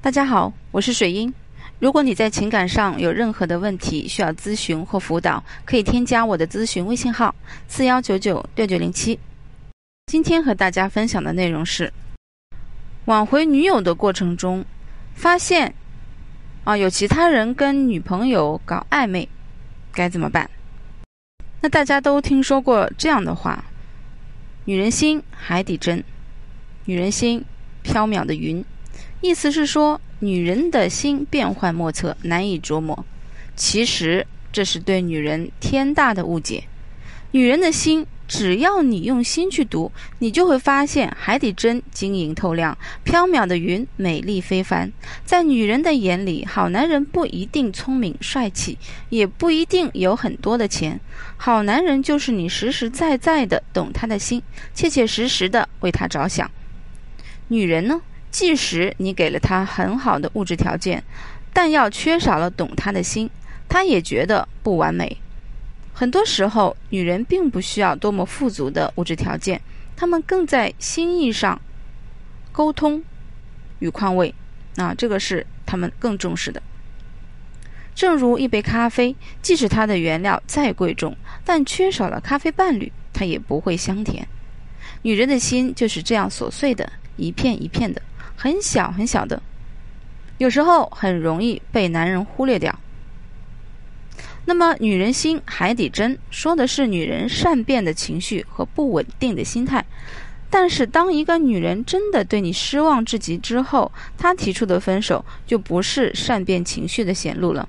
大家好，我是水英。如果你在情感上有任何的问题需要咨询或辅导，可以添加我的咨询微信号：四幺九九六九零七。今天和大家分享的内容是：挽回女友的过程中，发现啊有其他人跟女朋友搞暧昧，该怎么办？那大家都听说过这样的话：女人心海底针，女人心缥缈的云。意思是说，女人的心变幻莫测，难以琢磨。其实这是对女人天大的误解。女人的心，只要你用心去读，你就会发现海底针晶莹透亮，缥缈的云美丽非凡。在女人的眼里，好男人不一定聪明帅气，也不一定有很多的钱。好男人就是你实实在在的懂他的心，切切实实的为他着想。女人呢？即使你给了他很好的物质条件，但要缺少了懂他的心，他也觉得不完美。很多时候，女人并不需要多么富足的物质条件，她们更在心意上沟通与宽慰，啊，这个是他们更重视的。正如一杯咖啡，即使它的原料再贵重，但缺少了咖啡伴侣，它也不会香甜。女人的心就是这样琐碎的，一片一片的。很小很小的，有时候很容易被男人忽略掉。那么，女人心海底针说的是女人善变的情绪和不稳定的心态。但是，当一个女人真的对你失望至极之后，她提出的分手就不是善变情绪的显露了。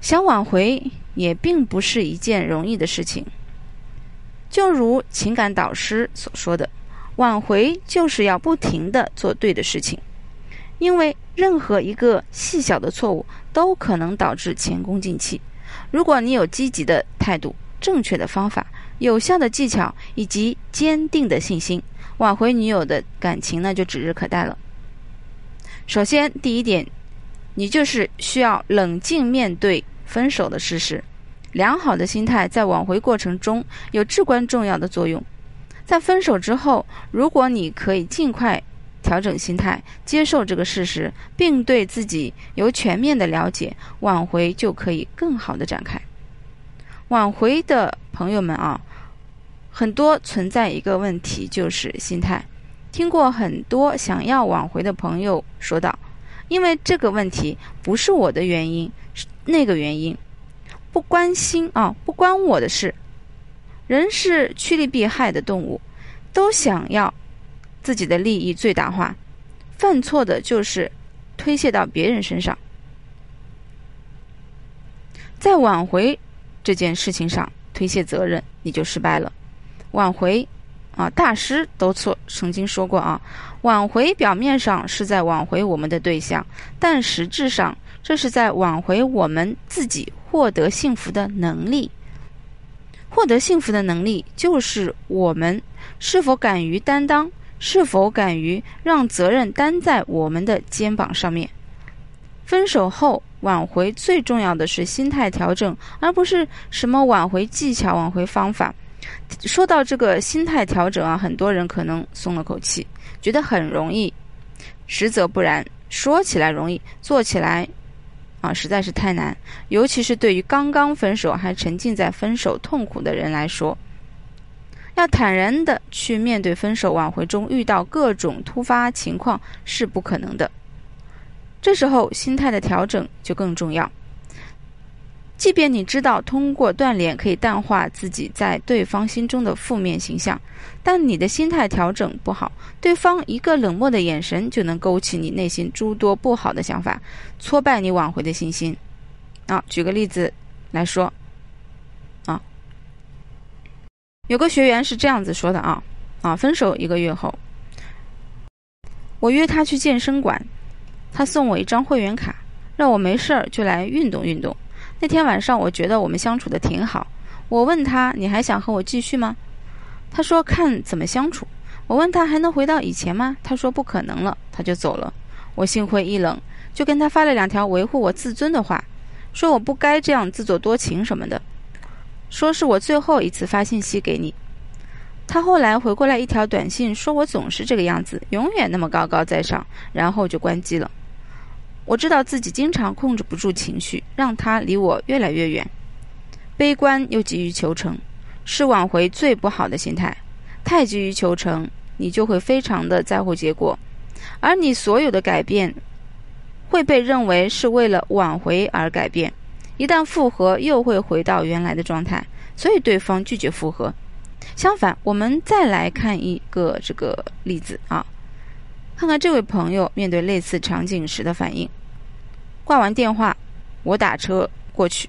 想挽回也并不是一件容易的事情。就如情感导师所说的。挽回就是要不停的做对的事情，因为任何一个细小的错误都可能导致前功尽弃。如果你有积极的态度、正确的方法、有效的技巧以及坚定的信心，挽回女友的感情呢就指日可待了。首先，第一点，你就是需要冷静面对分手的事实。良好的心态在挽回过程中有至关重要的作用。在分手之后，如果你可以尽快调整心态，接受这个事实，并对自己有全面的了解，挽回就可以更好的展开。挽回的朋友们啊，很多存在一个问题，就是心态。听过很多想要挽回的朋友说道：“因为这个问题不是我的原因，是那个原因，不关心啊，不关我的事。”人是趋利避害的动物，都想要自己的利益最大化，犯错的就是推卸到别人身上，在挽回这件事情上推卸责任，你就失败了。挽回啊，大师都错曾经说过啊，挽回表面上是在挽回我们的对象，但实质上这是在挽回我们自己获得幸福的能力。获得幸福的能力，就是我们是否敢于担当，是否敢于让责任担在我们的肩膀上面。分手后挽回最重要的是心态调整，而不是什么挽回技巧、挽回方法。说到这个心态调整啊，很多人可能松了口气，觉得很容易，实则不然。说起来容易，做起来。实在是太难，尤其是对于刚刚分手还沉浸在分手痛苦的人来说，要坦然的去面对分手挽回中遇到各种突发情况是不可能的。这时候心态的调整就更重要。即便你知道通过锻炼可以淡化自己在对方心中的负面形象，但你的心态调整不好，对方一个冷漠的眼神就能勾起你内心诸多不好的想法，挫败你挽回的信心。啊，举个例子来说，啊，有个学员是这样子说的啊，啊，分手一个月后，我约他去健身馆，他送我一张会员卡，让我没事儿就来运动运动。那天晚上，我觉得我们相处的挺好。我问他：“你还想和我继续吗？”他说：“看怎么相处。”我问他：“还能回到以前吗？”他说：“不可能了。”他就走了。我心灰意冷，就跟他发了两条维护我自尊的话，说我不该这样自作多情什么的，说是我最后一次发信息给你。他后来回过来一条短信，说我总是这个样子，永远那么高高在上，然后就关机了。我知道自己经常控制不住情绪，让他离我越来越远。悲观又急于求成，是挽回最不好的心态。太急于求成，你就会非常的在乎结果，而你所有的改变会被认为是为了挽回而改变。一旦复合，又会回到原来的状态，所以对方拒绝复合。相反，我们再来看一个这个例子啊，看看这位朋友面对类似场景时的反应。挂完电话，我打车过去，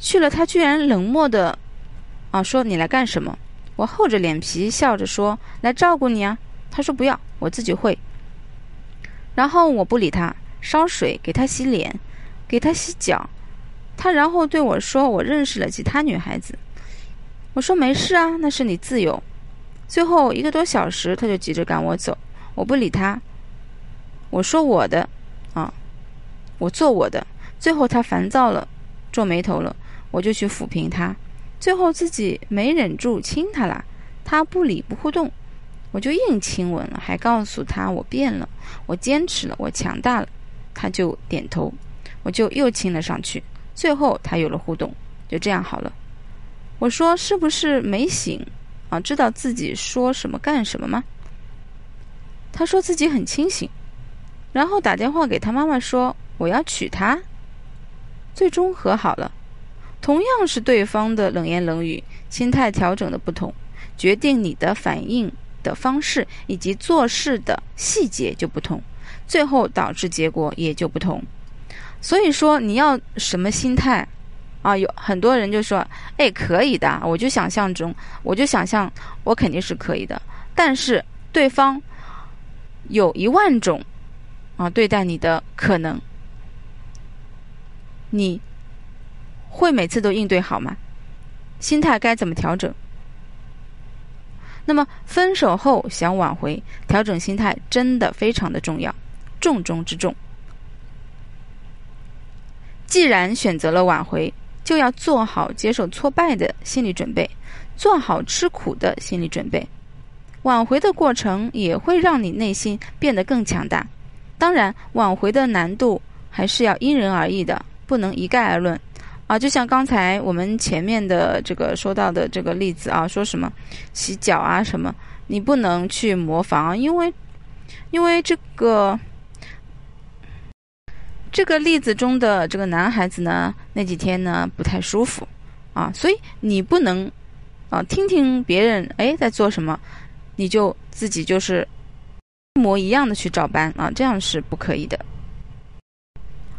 去了，他居然冷漠的啊说：“你来干什么？”我厚着脸皮笑着说：“来照顾你啊。”他说：“不要，我自己会。”然后我不理他，烧水给他洗脸，给他洗脚。他然后对我说：“我认识了其他女孩子。”我说：“没事啊，那是你自由。”最后一个多小时，他就急着赶我走，我不理他。我说：“我的，我做我的。”最后他烦躁了，皱眉头了，我就去抚平他。最后自己没忍住亲他了，他不理不互动，我就硬亲吻了，还告诉他我变了，我坚持了，我强大了，他就点头，我就又亲了上去。最后他有了互动，就这样好了。我说是不是没醒啊？知道自己说什么干什么吗？他说自己很清醒，然后打电话给他妈妈说我要娶她。最终和好了。同样是对方的冷言冷语，心态调整的不同，决定你的反应的方式以及做事的细节就不同，最后导致结果也就不同。所以说你要什么心态啊？有很多人就说：“哎，可以的，我就想象中，我就想象我肯定是可以的。”但是对方有一万种啊对待你的可能，你会每次都应对好吗？心态该怎么调整？那么分手后想挽回，调整心态真的非常的重要，重中之重。既然选择了挽回，就要做好接受挫败的心理准备，做好吃苦的心理准备。挽回的过程也会让你内心变得更强大。当然，挽回的难度还是要因人而异的，不能一概而论。啊，就像刚才我们前面的这个说到的这个例子啊，说什么洗脚啊什么，你不能去模仿，因为因为这个。这个例子中的这个男孩子呢，那几天呢不太舒服，啊，所以你不能，啊，听听别人哎在做什么，你就自己就是一模一样的去照搬啊，这样是不可以的。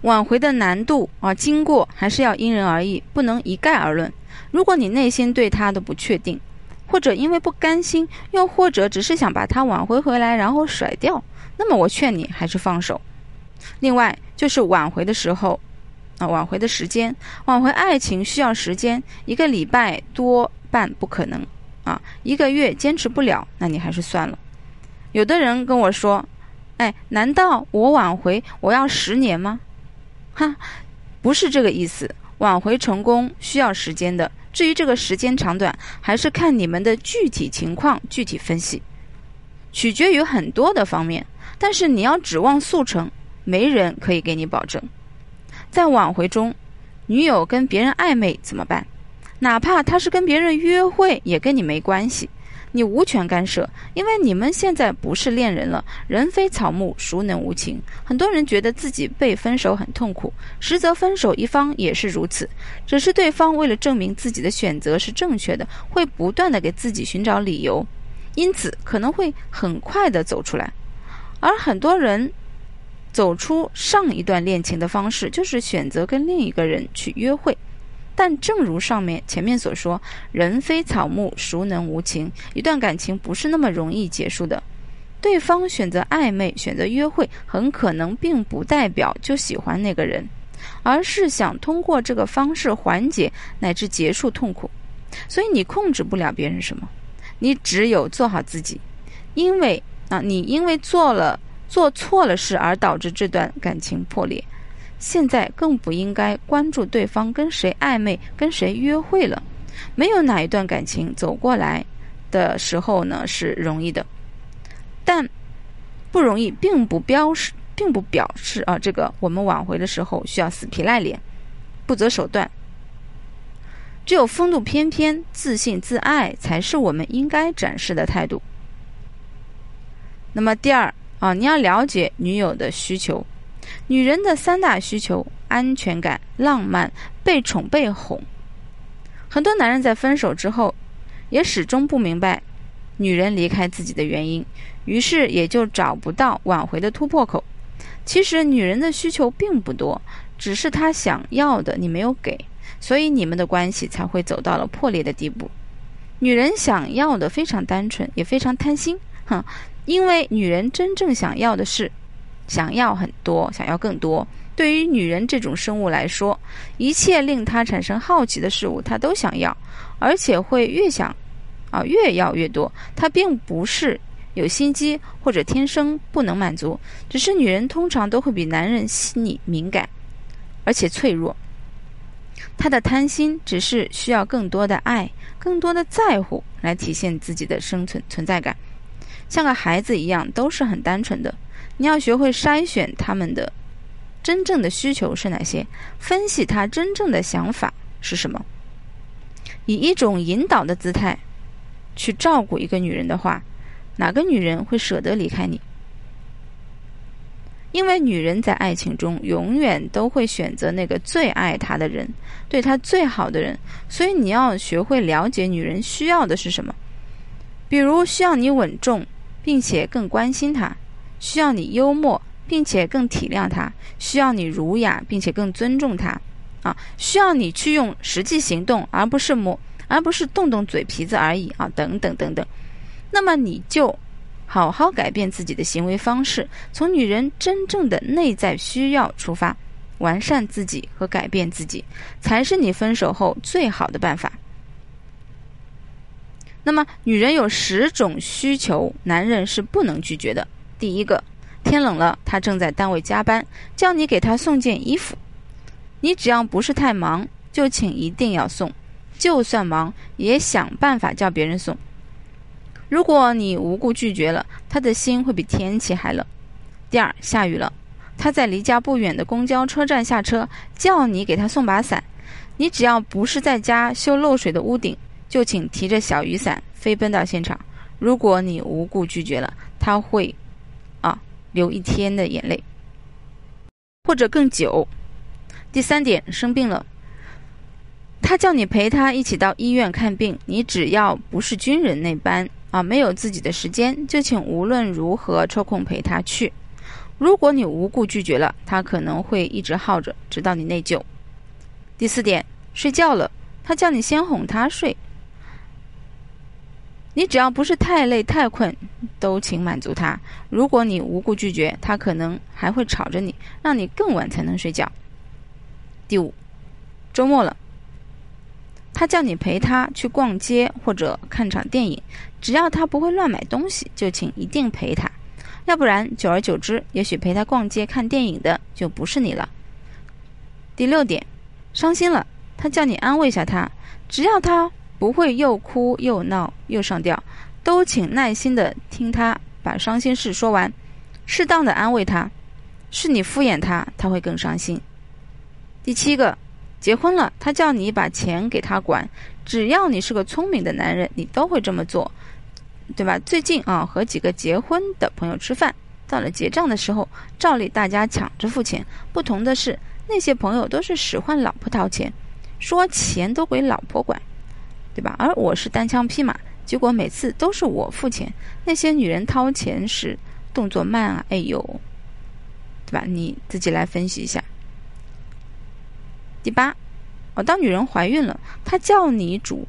挽回的难度啊，经过还是要因人而异，不能一概而论。如果你内心对他的不确定，或者因为不甘心，又或者只是想把他挽回回来然后甩掉，那么我劝你还是放手。另外就是挽回的时候，啊，挽回的时间，挽回爱情需要时间，一个礼拜多半不可能，啊，一个月坚持不了，那你还是算了。有的人跟我说，哎，难道我挽回我要十年吗？哈，不是这个意思，挽回成功需要时间的。至于这个时间长短，还是看你们的具体情况具体分析，取决于很多的方面。但是你要指望速成。没人可以给你保证，在挽回中，女友跟别人暧昧怎么办？哪怕她是跟别人约会，也跟你没关系，你无权干涉，因为你们现在不是恋人了。人非草木，孰能无情？很多人觉得自己被分手很痛苦，实则分手一方也是如此，只是对方为了证明自己的选择是正确的，会不断的给自己寻找理由，因此可能会很快的走出来，而很多人。走出上一段恋情的方式，就是选择跟另一个人去约会。但正如上面前面所说，人非草木，孰能无情？一段感情不是那么容易结束的。对方选择暧昧、选择约会，很可能并不代表就喜欢那个人，而是想通过这个方式缓解乃至结束痛苦。所以你控制不了别人什么，你只有做好自己。因为啊，你因为做了。做错了事而导致这段感情破裂，现在更不应该关注对方跟谁暧昧、跟谁约会了。没有哪一段感情走过来的时候呢是容易的，但不容易并不标示，并不表示啊，这个我们挽回的时候需要死皮赖脸、不择手段。只有风度翩翩、自信自爱，才是我们应该展示的态度。那么第二啊，你要了解女友的需求。女人的三大需求：安全感、浪漫、被宠被哄。很多男人在分手之后，也始终不明白女人离开自己的原因，于是也就找不到挽回的突破口。其实女人的需求并不多，只是她想要的你没有给。所以你们的关系才会走到了破裂的地步。女人想要的非常单纯，也非常贪心，哼，因为女人真正想要的是，想要很多，想要更多。对于女人这种生物来说，一切令她产生好奇的事物，她都想要，而且会越想，啊，越要越多。她并不是有心机或者天生不能满足，只是女人通常都会比男人细腻敏感，而且脆弱。他的贪心只是需要更多的爱、更多的在乎来体现自己的生存存在感，像个孩子一样，都是很单纯的。你要学会筛选他们的真正的需求是哪些，分析他真正的想法是什么，以一种引导的姿态去照顾一个女人的话，哪个女人会舍得离开你？因为女人在爱情中永远都会选择那个最爱她的人，对她最好的人，所以你要学会了解女人需要的是什么。比如需要你稳重，并且更关心她；需要你幽默，并且更体谅她；需要你儒雅，并且更尊重她。啊，需要你去用实际行动，而不是磨，而不是动动嘴皮子而已啊，等等等等。那么你就。好好改变自己的行为方式，从女人真正的内在需要出发，完善自己和改变自己，才是你分手后最好的办法。那么，女人有十种需求，男人是不能拒绝的。第一个，天冷了，他正在单位加班，叫你给他送件衣服，你只要不是太忙，就请一定要送，就算忙也想办法叫别人送。如果你无故拒绝了，他的心会比天气还冷。第二，下雨了，他在离家不远的公交车站下车，叫你给他送把伞。你只要不是在家修漏水的屋顶，就请提着小雨伞飞奔到现场。如果你无故拒绝了，他会，流一天的眼泪，或者更久。第三点，生病了，他叫你陪他一起到医院看病，你只要不是军人那般。啊，没有自己的时间，就请无论如何抽空陪他去。如果你无故拒绝了，他可能会一直耗着，直到你内疚。第四点，睡觉了，他叫你先哄他睡。你只要不是太累太困，都请满足他。如果你无故拒绝，他可能还会吵着你，让你更晚才能睡觉。第五，周末了。他叫你陪他去逛街或者看场电影，只要他不会乱买东西，就请一定陪他。要不然，久而久之，也许陪他逛街看电影的就不是你了。第六点，伤心了，他叫你安慰下他，只要他不会又哭又闹又上吊，都请耐心的听他把伤心事说完，适当的安慰他。是你敷衍他，他会更伤心。第七个。结婚了，他叫你把钱给他管，只要你是个聪明的男人，你都会这么做，对吧？最近啊，和几个结婚的朋友吃饭，到了结账的时候，照例大家抢着付钱。不同的是，那些朋友都是使唤老婆掏钱，说钱都归老婆管，对吧？而我是单枪匹马，结果每次都是我付钱。那些女人掏钱时动作慢啊，哎呦，对吧？你自己来分析一下。第八，哦，当女人怀孕了，她叫你煮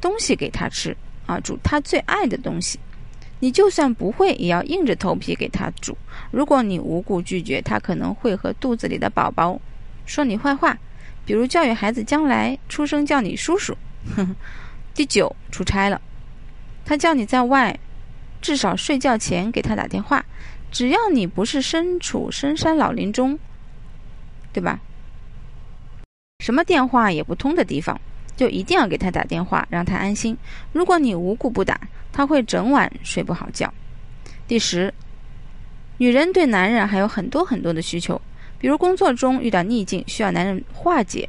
东西给她吃啊，煮她最爱的东西，你就算不会，也要硬着头皮给她煮。如果你无故拒绝，她可能会和肚子里的宝宝说你坏话，比如教育孩子将来出生叫你叔叔。第九，出差了，他叫你在外，至少睡觉前给他打电话，只要你不是身处深山老林中，对吧？什么电话也不通的地方，就一定要给他打电话，让他安心。如果你无故不打，他会整晚睡不好觉。第十，女人对男人还有很多很多的需求，比如工作中遇到逆境需要男人化解，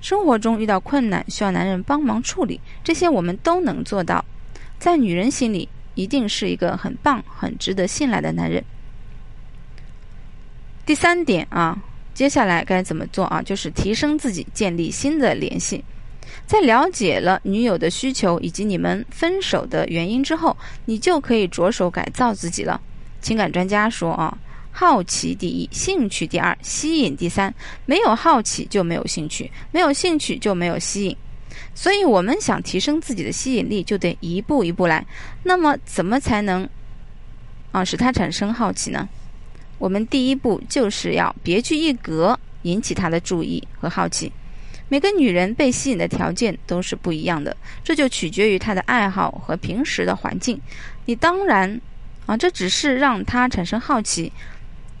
生活中遇到困难需要男人帮忙处理，这些我们都能做到。在女人心里，一定是一个很棒、很值得信赖的男人。第三点啊，接下来该怎么做啊？就是提升自己，建立新的联系。在了解了女友的需求以及你们分手的原因之后，你就可以着手改造自己了。情感专家说啊，好奇第一，兴趣第二，吸引第三。没有好奇就没有兴趣，没有兴趣就没有吸引。所以，我们想提升自己的吸引力，就得一步一步来。那么，怎么才能啊使他产生好奇呢？我们第一步就是要别具一格，引起他的注意和好奇。每个女人被吸引的条件都是不一样的，这就取决于她的爱好和平时的环境。你当然啊，这只是让她产生好奇。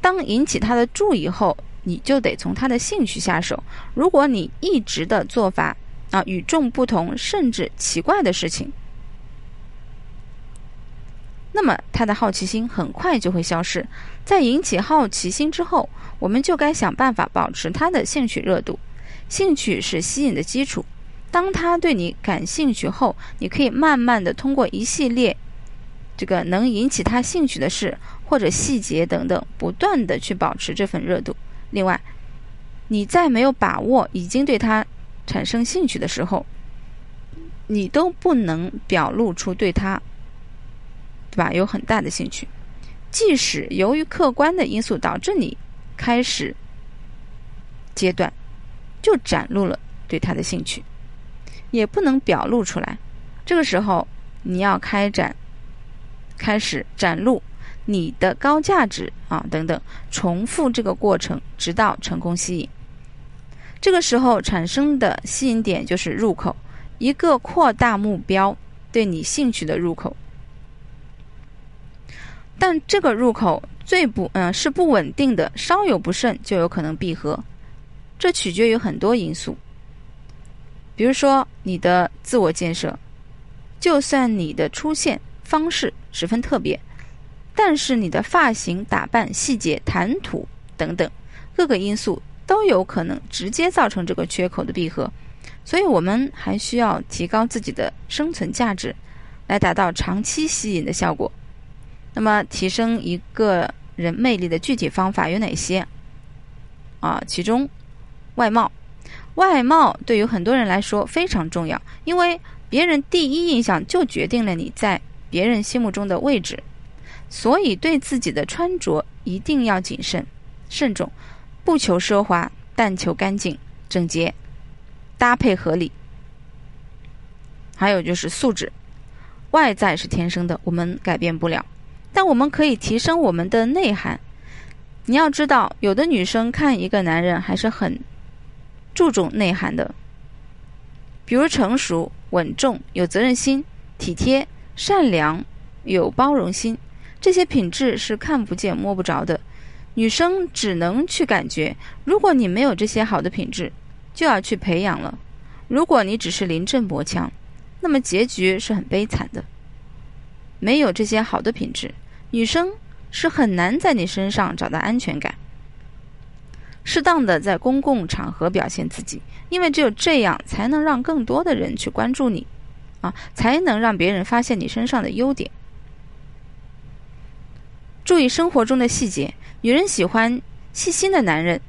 当引起他的注意后，你就得从他的兴趣下手。如果你一直的做法啊与众不同，甚至奇怪的事情，那么他的好奇心很快就会消失。在引起好奇心之后，我们就该想办法保持他的兴趣热度。兴趣是吸引的基础。当他对你感兴趣后，你可以慢慢的通过一系列这个能引起他兴趣的事或者细节等等，不断的去保持这份热度。另外，你在没有把握已经对他产生兴趣的时候，你都不能表露出对他，对吧？有很大的兴趣，即使由于客观的因素导致你开始阶段。就展露了对他的兴趣，也不能表露出来。这个时候，你要开展，开始展露你的高价值啊等等，重复这个过程，直到成功吸引。这个时候产生的吸引点就是入口，一个扩大目标对你兴趣的入口。但这个入口最不嗯是不稳定的，稍有不慎就有可能闭合。这取决于很多因素，比如说你的自我建设，就算你的出现方式十分特别，但是你的发型、打扮、细节、谈吐等等各个因素都有可能直接造成这个缺口的闭合，所以我们还需要提高自己的生存价值，来达到长期吸引的效果。那么，提升一个人魅力的具体方法有哪些？啊，其中。外貌，外貌对于很多人来说非常重要，因为别人第一印象就决定了你在别人心目中的位置，所以对自己的穿着一定要谨慎、慎重，不求奢华，但求干净、整洁，搭配合理。还有就是素质，外在是天生的，我们改变不了，但我们可以提升我们的内涵。你要知道，有的女生看一个男人还是很。注重内涵的，比如成熟、稳重、有责任心、体贴、善良、有包容心，这些品质是看不见摸不着的，女生只能去感觉。如果你没有这些好的品质，就要去培养了。如果你只是临阵磨枪，那么结局是很悲惨的。没有这些好的品质，女生是很难在你身上找到安全感。适当的在公共场合表现自己，因为只有这样才能让更多的人去关注你，啊，才能让别人发现你身上的优点。注意生活中的细节，女人喜欢细心的男人，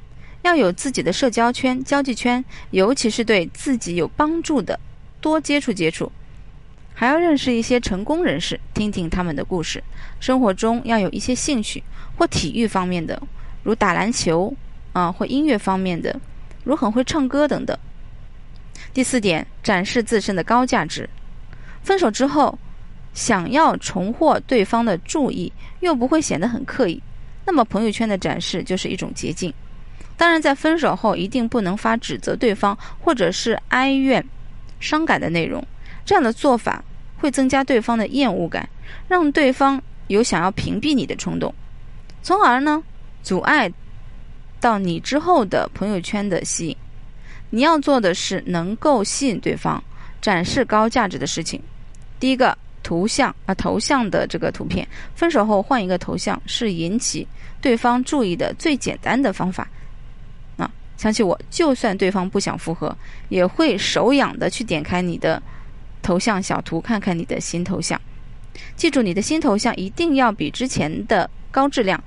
要有自己的社交圈、交际圈，尤其是对自己有帮助的，多接触接触，还要认识一些成功人士，听听他们的故事。生活中要有一些兴趣或体育方面的，如打篮球。啊，或音乐方面的，如很会唱歌等等。第四点，展示自身的高价值。分手之后，想要重获对方的注意，又不会显得很刻意，那么朋友圈的展示就是一种捷径。当然，在分手后一定不能发指责对方或者是哀怨、伤感的内容，这样的做法会增加对方的厌恶感，让对方有想要屏蔽你的冲动，从而呢，阻碍。到你之后的朋友圈的吸引，你要做的是能够吸引对方、展示高价值的事情。第一个，图像啊，头像的这个图片，分手后换一个头像是引起对方注意的最简单的方法。啊，相信我，就算对方不想复合，也会手痒的去点开你的头像小图，看看你的新头像。记住，你的新头像一定要比之前的高质量，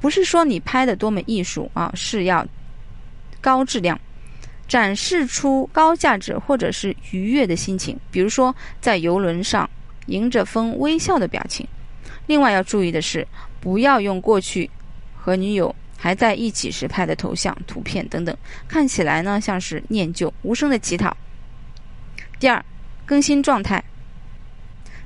不是说你拍的多么艺术啊，是要高质量，展示出高价值或者是愉悦的心情，比如说在游轮上迎着风微笑的表情。另外要注意的是，不要用过去和女友还在一起时拍的头像、图片等等，看起来呢像是念旧、无声的乞讨。第二，更新状态，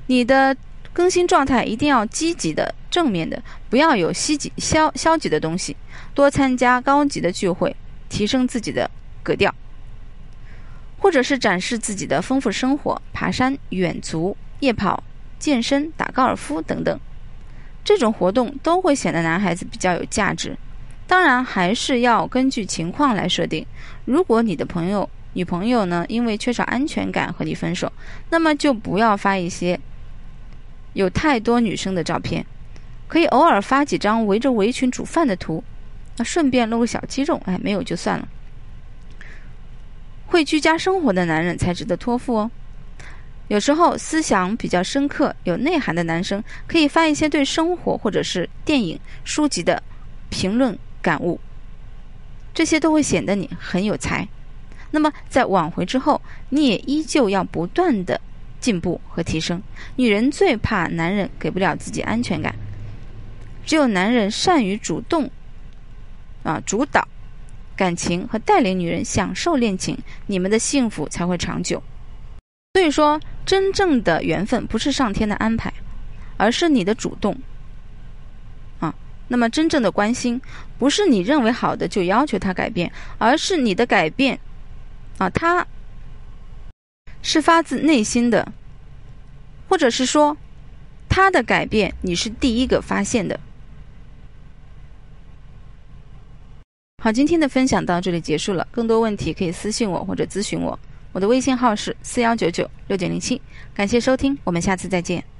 你的。更新状态一定要积极的、正面的，不要有消极、消消极的东西。多参加高级的聚会，提升自己的格调，或者是展示自己的丰富生活，爬山、远足、夜跑、健身、打高尔夫等等。这种活动都会显得男孩子比较有价值。当然，还是要根据情况来设定。如果你的朋友、女朋友呢，因为缺少安全感和你分手，那么就不要发一些。有太多女生的照片，可以偶尔发几张围着围裙煮饭的图，那顺便露个小肌肉，哎，没有就算了。会居家生活的男人才值得托付哦。有时候思想比较深刻、有内涵的男生，可以发一些对生活或者是电影、书籍的评论感悟，这些都会显得你很有才。那么在挽回之后，你也依旧要不断的。进步和提升，女人最怕男人给不了自己安全感。只有男人善于主动，啊，主导感情和带领女人享受恋情，你们的幸福才会长久。所以说，真正的缘分不是上天的安排，而是你的主动。啊，那么真正的关心，不是你认为好的就要求他改变，而是你的改变，啊，他。是发自内心的，或者是说，他的改变你是第一个发现的。好，今天的分享到这里结束了。更多问题可以私信我或者咨询我，我的微信号是四幺九九六九零七。感谢收听，我们下次再见。